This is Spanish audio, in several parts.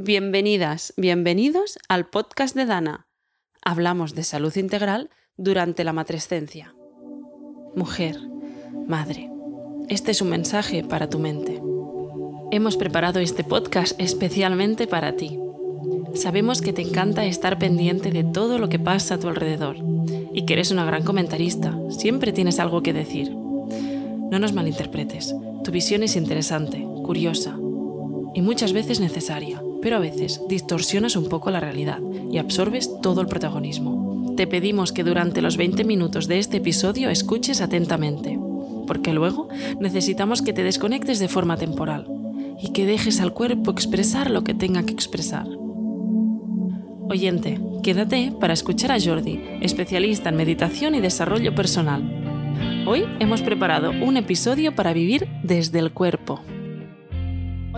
Bienvenidas, bienvenidos al podcast de Dana. Hablamos de salud integral durante la matrescencia. Mujer, madre, este es un mensaje para tu mente. Hemos preparado este podcast especialmente para ti. Sabemos que te encanta estar pendiente de todo lo que pasa a tu alrededor y que eres una gran comentarista. Siempre tienes algo que decir. No nos malinterpretes. Tu visión es interesante, curiosa y muchas veces necesaria pero a veces distorsionas un poco la realidad y absorbes todo el protagonismo. Te pedimos que durante los 20 minutos de este episodio escuches atentamente, porque luego necesitamos que te desconectes de forma temporal y que dejes al cuerpo expresar lo que tenga que expresar. Oyente, quédate para escuchar a Jordi, especialista en meditación y desarrollo personal. Hoy hemos preparado un episodio para vivir desde el cuerpo.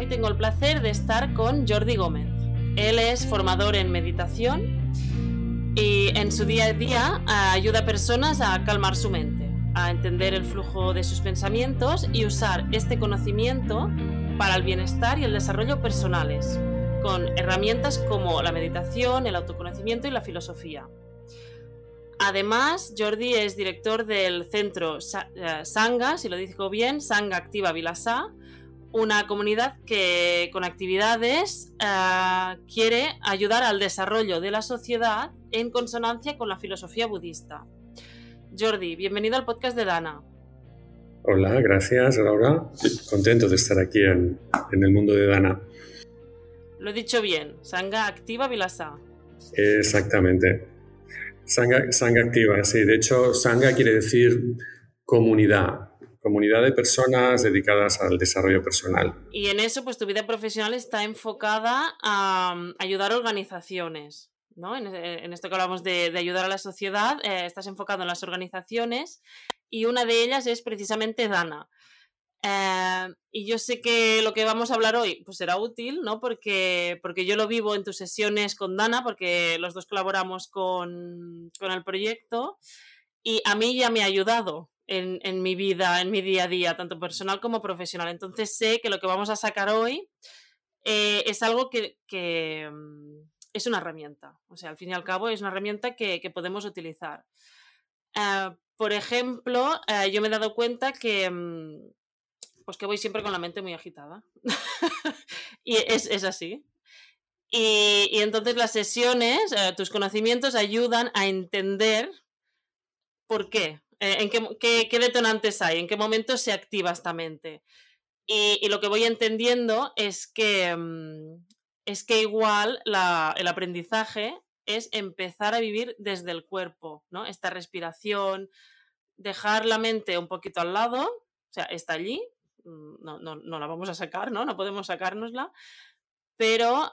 Hoy tengo el placer de estar con Jordi Gómez. Él es formador en meditación y en su día a día ayuda a personas a calmar su mente, a entender el flujo de sus pensamientos y usar este conocimiento para el bienestar y el desarrollo personales, con herramientas como la meditación, el autoconocimiento y la filosofía. Además, Jordi es director del centro eh, Sanga, si lo digo bien, Sanga Activa Vilasá, una comunidad que con actividades eh, quiere ayudar al desarrollo de la sociedad en consonancia con la filosofía budista. Jordi, bienvenido al podcast de Dana. Hola, gracias Laura. Contento de estar aquí en, el mundo de Dana. Lo he dicho bien, Sangha Activa Vilasa. Exactamente. Sangha, Sangha Activa, sí. De hecho, Sangha quiere decir comunidad, comunidad de personas dedicadas al desarrollo personal. Y en eso, pues tu vida profesional está enfocada a mm, ayudar a organizaciones. ¿no? En, eh, esto que hablamos de, ayudar a la sociedad, eh, estás enfocado en las organizaciones y una de ellas es precisamente Dana. Eh, y yo sé que lo que vamos a hablar hoy pues será útil, ¿no? Porque, porque yo lo vivo en tus sesiones con Dana, porque los dos colaboramos con, con el proyecto y a mí ya me ha ayudado en, mi vida, en mi día a día, tanto personal como profesional. Entonces sé que lo que vamos a sacar hoy eh, es algo que, mm, es una herramienta. O sea, al fin y al cabo es una herramienta que, podemos utilizar. Ah, por ejemplo, eh, yo me he dado cuenta que, mm, pues que voy siempre con la mente muy agitada. y es, así. Y, entonces las sesiones, eh, tus conocimientos ayudan a entender por qué. Eh, ¿En qué, detonantes hay? ¿En qué momento se activa esta mente? Y, lo que voy entendiendo es que, mm, es que igual el aprendizaje es empezar a vivir desde el cuerpo, ¿no? Esta respiración, dejar la mente un poquito al lado, o sea, está allí, mm, no, no, la vamos a sacar, ¿no? No podemos sacárnosla, pero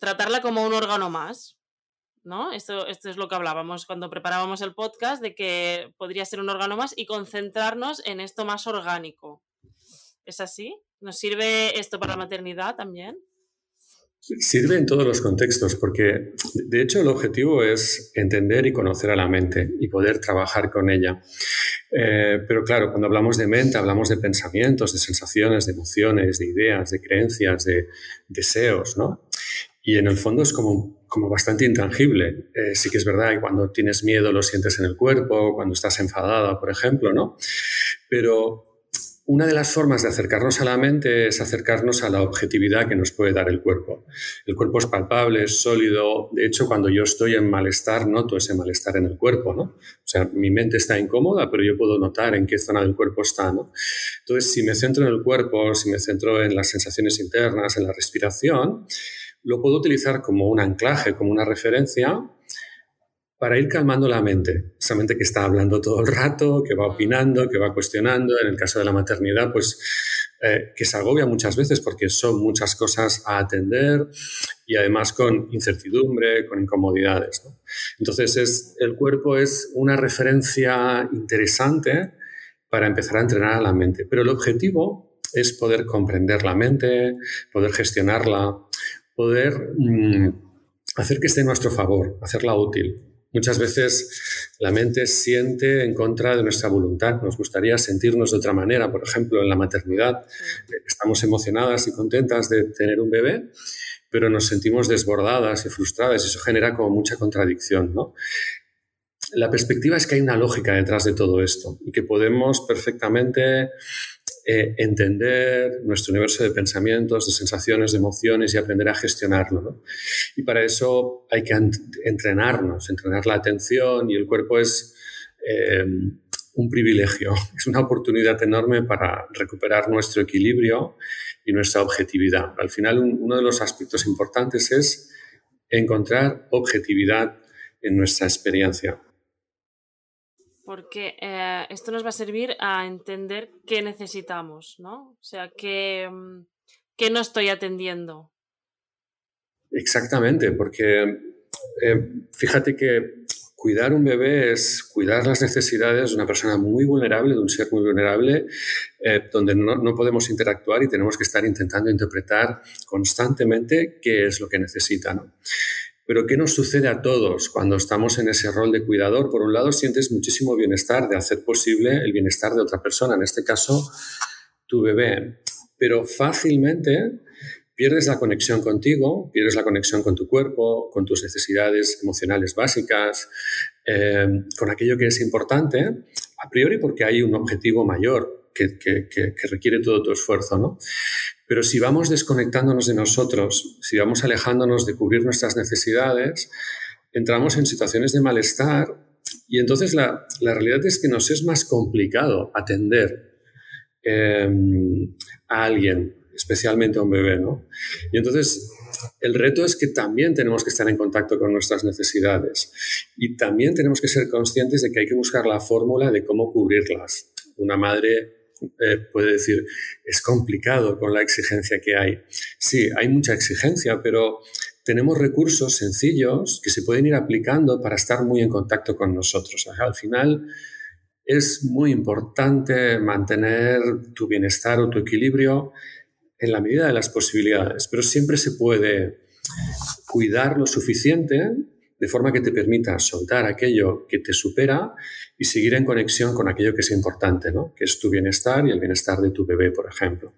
tratarla como un órgano más, ¿no? Esto, esto es lo que hablábamos cuando preparábamos el podcast, de que podría ser un órgano más y concentrarnos en esto más orgánico. ¿Es así? ¿Nos sirve esto para la maternidad también? Sirve en todos los contextos, porque de hecho el objetivo es entender y conocer a la mente y poder trabajar con ella. Eh, pero claro, cuando hablamos de mente, hablamos de pensamientos, de sensaciones, de emociones, de ideas, de creencias, de deseos, ¿no? Y en el fondo es como, como bastante intangible. Eh, sí que es verdad que cuando tienes miedo lo sientes en el cuerpo, cuando estás enfadada, por ejemplo, ¿no? Pero una de las formas de acercarnos a la mente es acercarnos a la objetividad que nos puede dar el cuerpo. El cuerpo es palpable, es sólido. De hecho, cuando yo estoy en malestar, noto ese malestar en el cuerpo, ¿no? O sea, mi mente está incómoda, pero yo puedo notar en qué zona del cuerpo está, ¿no? Entonces, si me centro en el cuerpo, si me centro en las sensaciones internas, en la respiración, lo puedo utilizar como un anclaje, como una referencia para ir calmando la mente, esa mente que está hablando todo el rato, que va opinando, que va cuestionando, en el caso de la maternidad, pues eh, que se agobia muchas veces porque son muchas cosas a atender y además con incertidumbre, con incomodidades. Entonces es, el cuerpo es una referencia interesante para empezar a entrenar a la mente, pero el objetivo es poder comprender la mente, poder gestionarla, poder mm, hacer que esté en nuestro favor, hacerla útil. Muchas veces la mente siente en contra de nuestra voluntad. Nos gustaría sentirnos de otra manera. Por ejemplo, en la maternidad estamos emocionadas y contentas de tener un bebé, pero nos sentimos desbordadas y frustradas y eso genera como mucha contradicción, ¿no? La perspectiva es que hay una lógica detrás de todo esto y que podemos perfectamente eh, entender nuestro universo de pensamientos, de sensaciones, de emociones y aprender a gestionarlo. Y para eso hay que entrenarnos, entrenar la atención y el cuerpo es eh, un privilegio, es una oportunidad enorme para recuperar nuestro equilibrio y nuestra objetividad. Al final, uno de los aspectos importantes es encontrar objetividad en nuestra experiencia porque eh, esto nos va a servir a entender qué necesitamos, ¿no? O sea, qué, mm, qué no estoy atendiendo. Exactamente, porque eh, fíjate que cuidar un bebé es cuidar las necesidades de una persona muy vulnerable, de un ser muy vulnerable, eh, donde no, no, podemos interactuar y tenemos que estar intentando interpretar constantemente qué es lo que necesita. ¿no? Pero ¿qué nos sucede a todos cuando estamos en ese rol de cuidador? Por un lado, sientes muchísimo bienestar de hacer posible el bienestar de otra persona, en este caso, tu bebé. Pero fácilmente pierdes la conexión contigo, pierdes la conexión con tu cuerpo, con tus necesidades emocionales básicas, eh, con aquello que es importante, a priori porque hay un objetivo mayor que, que requiere todo tu esfuerzo, ¿no? Pero si vamos desconectándonos de nosotros, si vamos alejándonos de cubrir nuestras necesidades, entramos en situaciones de malestar y entonces la, realidad es que nos es más complicado atender em, a alguien, especialmente a un bebé, ¿no? Y entonces el reto es que también tenemos que estar en contacto con nuestras necesidades y también tenemos que ser conscientes de que hay que buscar la fórmula de cómo cubrirlas. Una madre eh, puede decir, es complicado con la exigencia que hay. Sí, hay mucha exigencia, pero tenemos recursos sencillos que se pueden ir aplicando para estar muy en contacto con nosotros. Al final es muy importante mantener tu bienestar o tu equilibrio en la medida de las posibilidades, pero siempre se puede cuidar lo suficiente de forma que te permita soltar aquello que te supera y seguir en conexión con aquello que es importante, ¿no? que es tu bienestar y el bienestar de tu bebé, por ejemplo.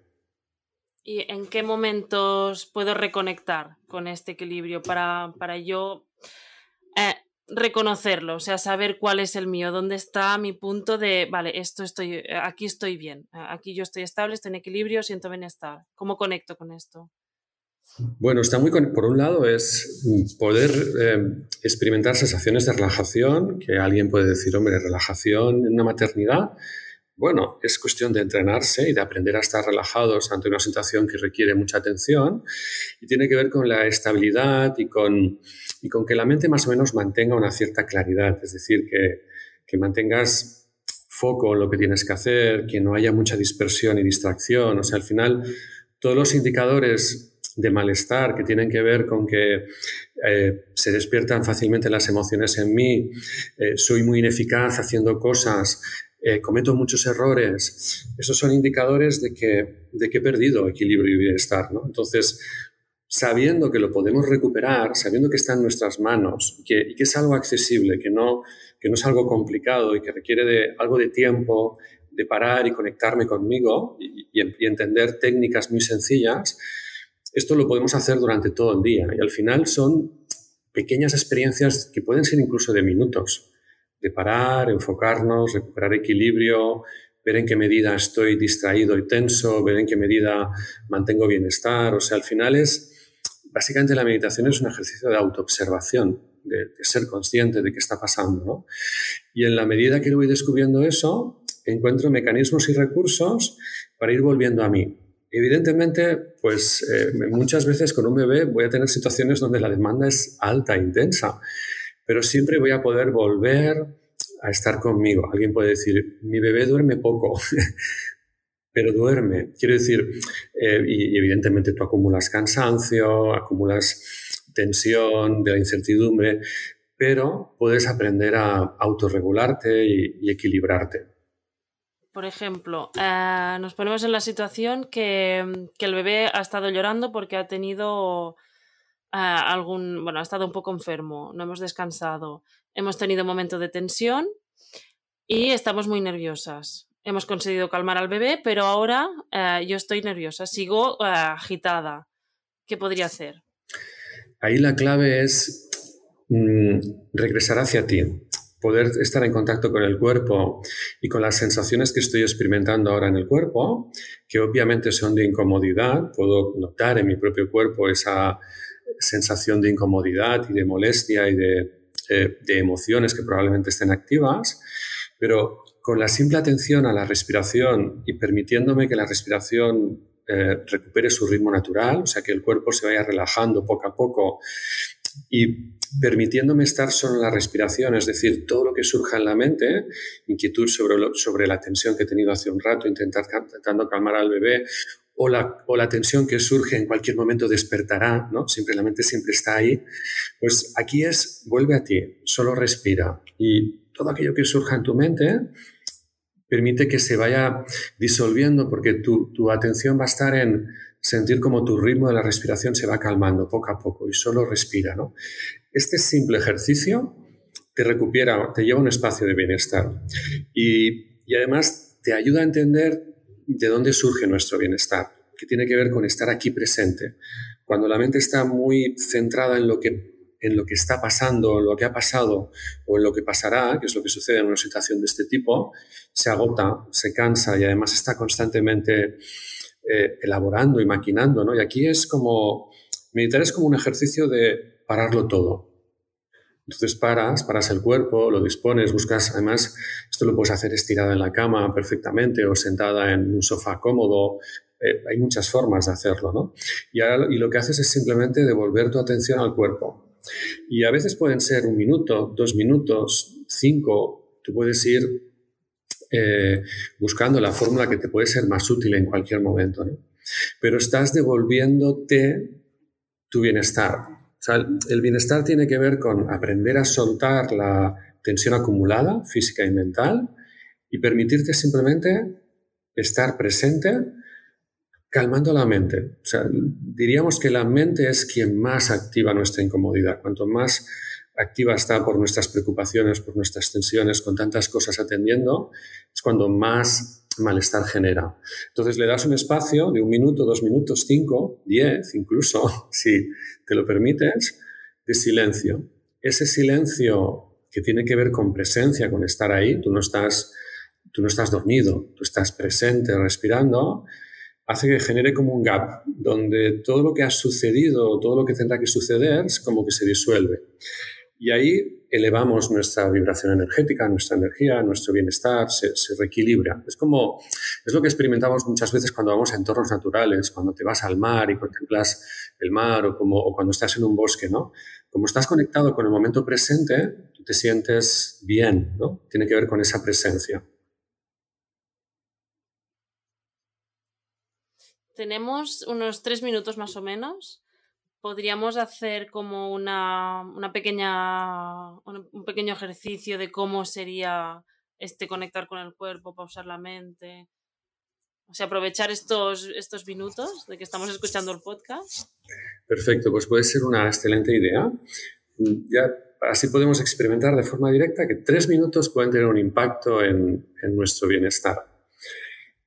¿Y en qué momentos puedo reconectar con este equilibrio para, para yo eh, reconocerlo? O sea, saber cuál es el mío, dónde está mi punto de, vale, esto estoy, aquí estoy bien, aquí yo estoy estable, estoy en equilibrio, siento bienestar. ¿Cómo conecto con esto? Bueno, está muy por un lado es poder eh, experimentar sensaciones de relajación, que alguien puede decir, hombre, relajación en una maternidad. Bueno, es cuestión de entrenarse y de aprender a estar relajados ante una situación que requiere mucha atención y tiene que ver con la estabilidad y con, y con que la mente más o menos mantenga una cierta claridad, es decir, que, que mantengas foco en lo que tienes que hacer, que no haya mucha dispersión y distracción. O sea, al final, todos los indicadores de malestar que tienen que ver con que eh, se despiertan fácilmente las emociones en mí, eh, soy muy ineficaz haciendo cosas, eh, cometo muchos errores, esos son indicadores de que, de que he perdido equilibrio y bienestar. Entonces, sabiendo que lo podemos recuperar, sabiendo que está en nuestras manos y que, es algo accesible, que no, que no es algo complicado y que requiere de algo de tiempo, de parar y conectarme conmigo y entender técnicas muy sencillas, esto lo podemos hacer durante todo el día y al final son pequeñas experiencias que pueden ser incluso de minutos, de parar, enfocarnos, recuperar equilibrio, ver en qué medida estoy distraído y tenso, ver en qué medida mantengo bienestar. O sea, al final es, básicamente la meditación es un ejercicio de autoobservación, de, ser consciente de qué está pasando. Y en la medida que voy descubriendo eso, encuentro mecanismos y recursos para ir volviendo a mí, Evidentemente, pues eh, muchas veces con un bebé voy a tener situaciones donde la demanda es alta, intensa, pero siempre voy a poder volver a estar conmigo. Alguien puede decir, mi bebé duerme poco, pero duerme. Quiero decir, eh, y, evidentemente tú acumulas cansancio, acumulas tensión de la incertidumbre, pero puedes aprender a autorregularte y equilibrarte por ejemplo, eh, nos ponemos en la situación que, el bebé ha estado llorando porque ha tenido eh, algún, bueno, ha estado un poco enfermo, no hemos descansado, hemos tenido un momento de tensión y estamos muy nerviosas. Hemos conseguido calmar al bebé, pero ahora eh, yo estoy nerviosa, sigo agitada. ¿Qué podría hacer? ahí la clave es mm, regresar hacia ti, poder estar en contacto con el cuerpo y con las sensaciones que estoy experimentando ahora en el cuerpo, que obviamente son de incomodidad, puedo notar en mi propio cuerpo esa sensación de incomodidad y de molestia y de, eh, emociones que probablemente estén activas, pero con la simple atención a la respiración y permitiéndome que la respiración eh, recupere su ritmo natural, o sea, que el cuerpo se vaya relajando poco a poco y permitiéndome estar solo en la respiración, es decir, todo lo que surja en la mente, inquietud sobre, sobre la tensión que he tenido hace un rato, intentar, intentando calmar al bebé, o la, o la, tensión que surge en cualquier momento despertará, ¿no? Siempre la mente siempre está ahí. Pues aquí es, vuelve a ti, solo respira. Y todo aquello que surja en tu mente, permite que se vaya disolviendo porque tu, tu atención va a estar en sentir como tu ritmo de la respiración se va calmando poco a poco y solo respira, ¿no? Este simple ejercicio te recupera, te lleva a un espacio de bienestar y, y además te ayuda a entender de dónde surge nuestro bienestar, que tiene que ver con estar aquí presente. Cuando la mente está muy centrada en lo que en lo que está pasando, en lo que ha pasado o en lo que pasará, que es lo que sucede en una situación de este tipo, se agota, se cansa y además está constantemente eh, elaborando y maquinando. ¿no? Y aquí es como, meditar es como un ejercicio de pararlo todo. Entonces paras, paras el cuerpo, lo dispones, buscas, además, esto lo puedes hacer estirada en la cama perfectamente o sentada en un sofá cómodo. Eh, hay muchas formas de hacerlo, ¿no? Y, y lo que haces es simplemente devolver tu atención al cuerpo. Y a veces pueden ser un minuto, dos minutos, cinco. Tú puedes ir eh, buscando la fórmula que te puede ser más útil en cualquier momento. Pero estás devolviéndote tu bienestar. el bienestar tiene que ver con aprender a soltar la tensión acumulada, física y mental, y permitirte simplemente estar presente calmando la mente. diríamos que la mente es quien más activa nuestra incomodidad. Cuanto más activa está por nuestras preocupaciones, por nuestras tensiones, con tantas cosas atendiendo, es cuando más malestar genera. Entonces le das un espacio de un minuto, dos minutos, cinco, diez, incluso, si te lo permites, de silencio. Ese silencio que tiene que ver con presencia, con estar ahí, tú no estás, tú no estás dormido, tú estás presente, respirando, hace que genere como un gap, donde todo lo que ha sucedido, todo lo que tendrá que suceder, es como que se disuelve. Y ahí elevamos nuestra vibración energética, nuestra energía, nuestro bienestar, se, reequilibra. Es como, es lo que experimentamos muchas veces cuando vamos a entornos naturales, cuando te vas al mar y contemplas el mar o, como, o cuando estás en un bosque, ¿no? Como estás conectado con el momento presente, tú te sientes bien, ¿no? Tiene que ver con esa presencia. Tenemos unos tres minutos más o menos podríamos hacer como una, pequeña, un pequeño ejercicio de cómo sería este conectar con el cuerpo, pausar la mente. O sea, aprovechar estos, estos minutos de que estamos escuchando el podcast. Perfecto, pues puede ser una excelente idea. Ya así podemos experimentar de forma directa que tres minutos pueden tener un impacto en, en nuestro bienestar.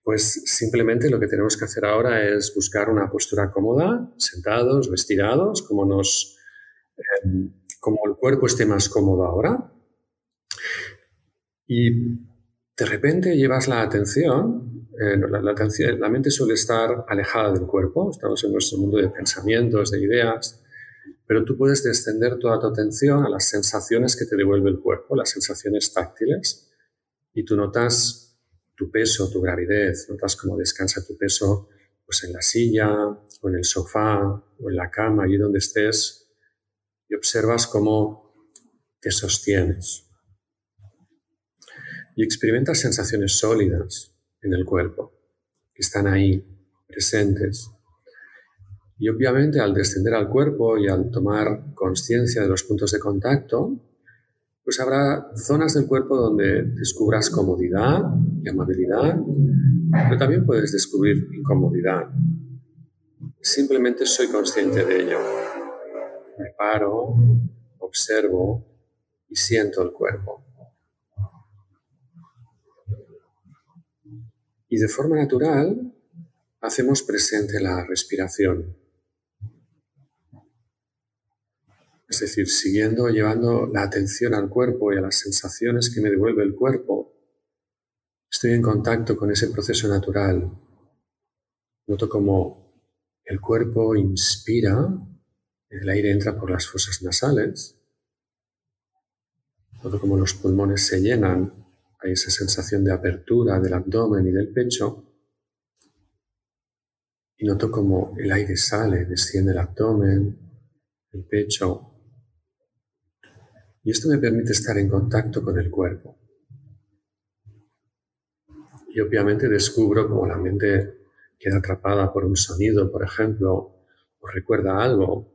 Pues simplemente lo que tenemos que hacer ahora es buscar una postura cómoda, sentados o estirados, como, nos, em, como el cuerpo esté más cómodo ahora. Y de repente llevas la atención, eh, la, atención, la mente suele estar alejada del cuerpo, estamos en nuestro mundo de pensamientos, de ideas, pero tú puedes descender toda tu atención a las sensaciones que te devuelve el cuerpo, las sensaciones táctiles, y tú notas tu peso, tu gravidez, notas cómo descansa tu peso pues en la silla o en el sofá o en la cama, allí donde estés, y observas cómo te sostienes. Y experimentas sensaciones sólidas en el cuerpo, que están ahí, presentes. Y obviamente al descender al cuerpo y al tomar conciencia de los puntos de contacto, pues habrá zonas del cuerpo donde descubras comodidad y amabilidad, pero también puedes descubrir incomodidad. Simplemente soy consciente de ello. Me paro, observo y siento el cuerpo. Y de forma natural hacemos presente la respiración. Es decir, siguiendo llevando la atención al cuerpo y a las sensaciones que me devuelve el cuerpo, estoy en contacto con ese proceso natural. Noto como el cuerpo inspira, el aire entra por las fosas nasales, noto como los pulmones se llenan, hay esa sensación de apertura del abdomen y del pecho, y noto como el aire sale, desciende el abdomen, el pecho. Y esto me permite estar en contacto con el cuerpo. Y obviamente descubro como la mente queda atrapada por un sonido, por ejemplo, o recuerda algo,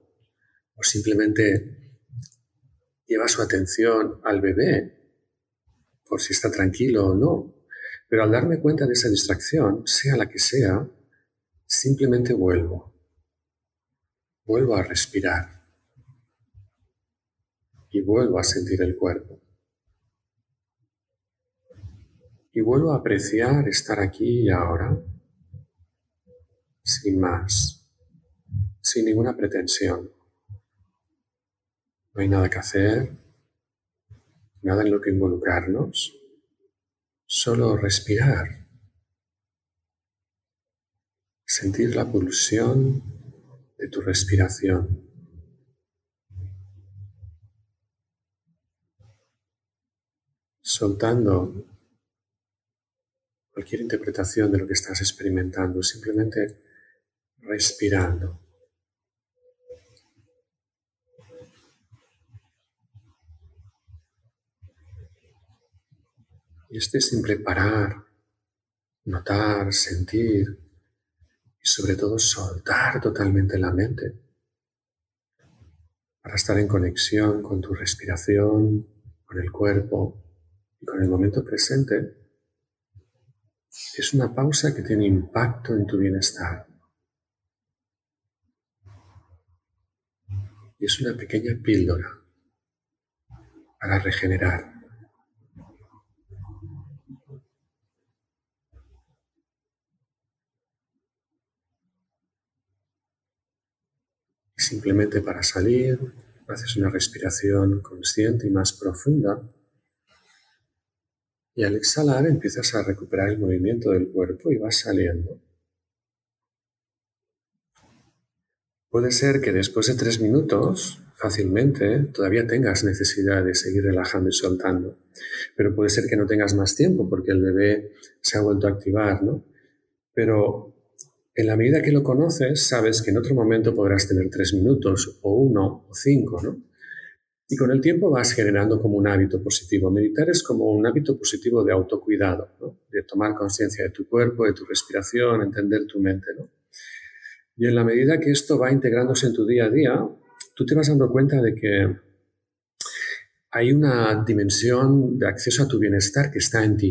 o simplemente lleva su atención al bebé, por si está tranquilo o no. Pero al darme cuenta de esa distracción, sea la que sea, Simplemente vuelvo. Vuelvo a respirar. Y vuelvo a sentir el cuerpo. Y vuelvo a apreciar estar aquí y ahora, sin más, sin ninguna pretensión. No hay nada que hacer, nada en lo que involucrarnos, solo respirar sentir la pulsión de tu respiración. Soltando cualquier interpretación de lo que estás experimentando, simplemente respirando. Y este simple parar, notar, sentir, y sobre todo soltar totalmente la mente para estar en conexión con tu respiración, con el cuerpo y con el momento presente, es una pausa que tiene impacto en tu bienestar. Y es una pequeña píldora para regenerar. Simplemente para salir, haces una respiración consciente y más profunda. Y al exhalar empiezas a recuperar el movimiento del cuerpo y vas saliendo. Puede ser que después de tres minutos, fácilmente, todavía tengas necesidad de seguir relajando y soltando. Pero puede ser que no tengas más tiempo porque el bebé se ha vuelto a activar, ¿no? Pero en la medida que lo conoces, sabes que en otro momento podrás tener tres minutos o uno o cinco, ¿no? Y con el tiempo vas generando como un hábito positivo. Meditar es como un hábito positivo de autocuidado, ¿no? de tomar conciencia de tu cuerpo, de tu respiración, entender tu mente. ¿no? Y en la medida que esto va integrándose en tu día a día, tú te vas dando cuenta de que hay una dimensión de acceso a tu bienestar que está en ti.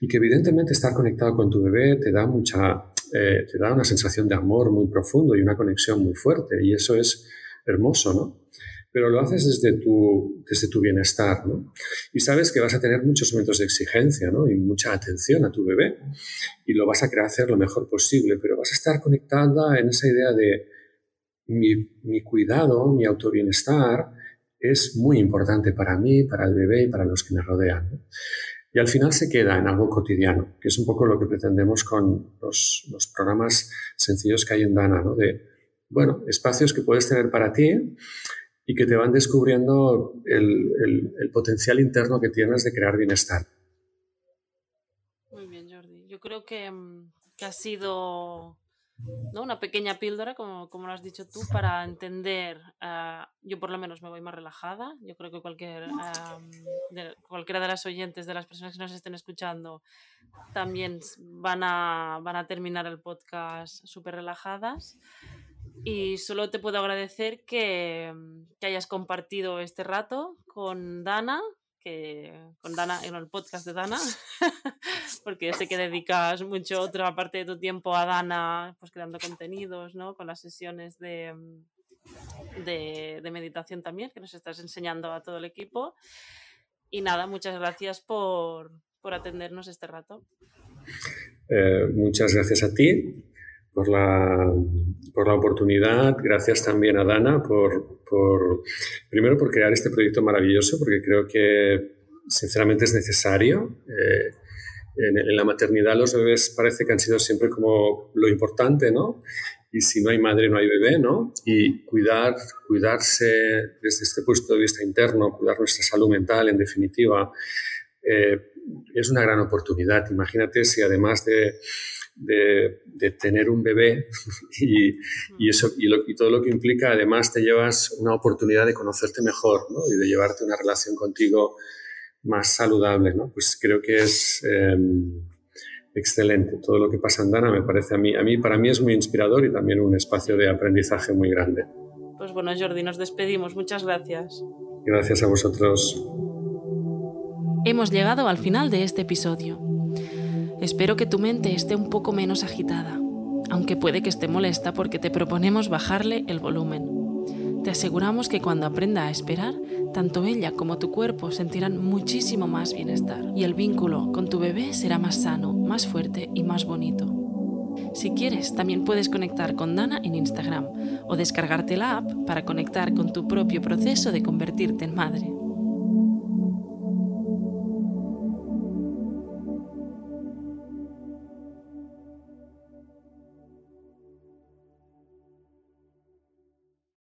Y que evidentemente estar conectado con tu bebé te da mucha eh, te da una sensación de amor muy profundo y una conexión muy fuerte y eso es hermoso, ¿no? Pero lo haces desde tu, desde tu bienestar, ¿no? Y sabes que vas a tener muchos momentos de exigencia, ¿no? Y mucha atención a tu bebé y lo vas a querer hacer lo mejor posible, pero vas a estar conectada en esa idea de mi, mi cuidado, mi autobienestar es muy importante para mí, para el bebé y para los que me rodean. ¿no? y al final se queda en algo cotidiano, que es un poco lo que pretendemos con los, programas sencillos que hay en Dana, ¿no? De, bueno, espacios que puedes tener para ti y que te van descubriendo el, el potencial interno que tienes de crear bienestar. Muy bien, Jordi. Yo creo que, mm, que ha sido ¿no? Una pequeña píldora, como, como lo has dicho tú, para entender, ah, yo por lo menos me voy más relajada, yo creo que cualquier, de, cualquiera de las oyentes, de las personas que nos estén escuchando, también van a, van a terminar el podcast súper relajadas. Y solo te puedo agradecer que, que hayas compartido este rato con Dana, con Dana, en el podcast de Dana, porque sé que dedicas mucho otra parte de tu tiempo a Dana, pues creando contenidos, ¿no? Con las sesiones de, de, meditación también, que nos estás enseñando a todo el equipo. Y nada, muchas gracias por, por atendernos este rato. Eh, muchas gracias a ti por la, por la oportunidad. Gracias también a Dana por, por, primero, por crear este proyecto maravilloso, porque creo que sinceramente es necesario. Eh, en, la maternidad los bebés parece que han sido siempre como lo importante, ¿no? Y si no hay madre, no hay bebé, ¿no? Y cuidar, cuidarse desde este punto de vista interno, cuidar nuestra salud mental, en definitiva, eh, es una gran oportunidad. Imagínate si además de, de, tener un bebé y, y eso, y, y, todo lo que implica, además te llevas una oportunidad de conocerte mejor ¿no? y de llevarte una relación contigo más saludable, ¿no? Pues creo que es em, excelente. Todo lo que pasa en Dana me parece a mí, a mí, para mí es muy inspirador y también un espacio de aprendizaje muy grande. Pues bueno, Jordi, nos despedimos. Muchas gracias. Gracias a vosotros. Hemos llegado al final de este episodio. Espero que tu mente esté un poco menos agitada, aunque puede que esté molesta porque te proponemos bajarle el volumen. Te aseguramos que cuando aprenda a esperar, tanto ella como tu cuerpo sentirán muchísimo más bienestar y el vínculo con tu bebé será más sano, más fuerte y más bonito. Si quieres, también puedes conectar con Dana en Instagram o descargarte la app para conectar con tu propio proceso de convertirte en madre.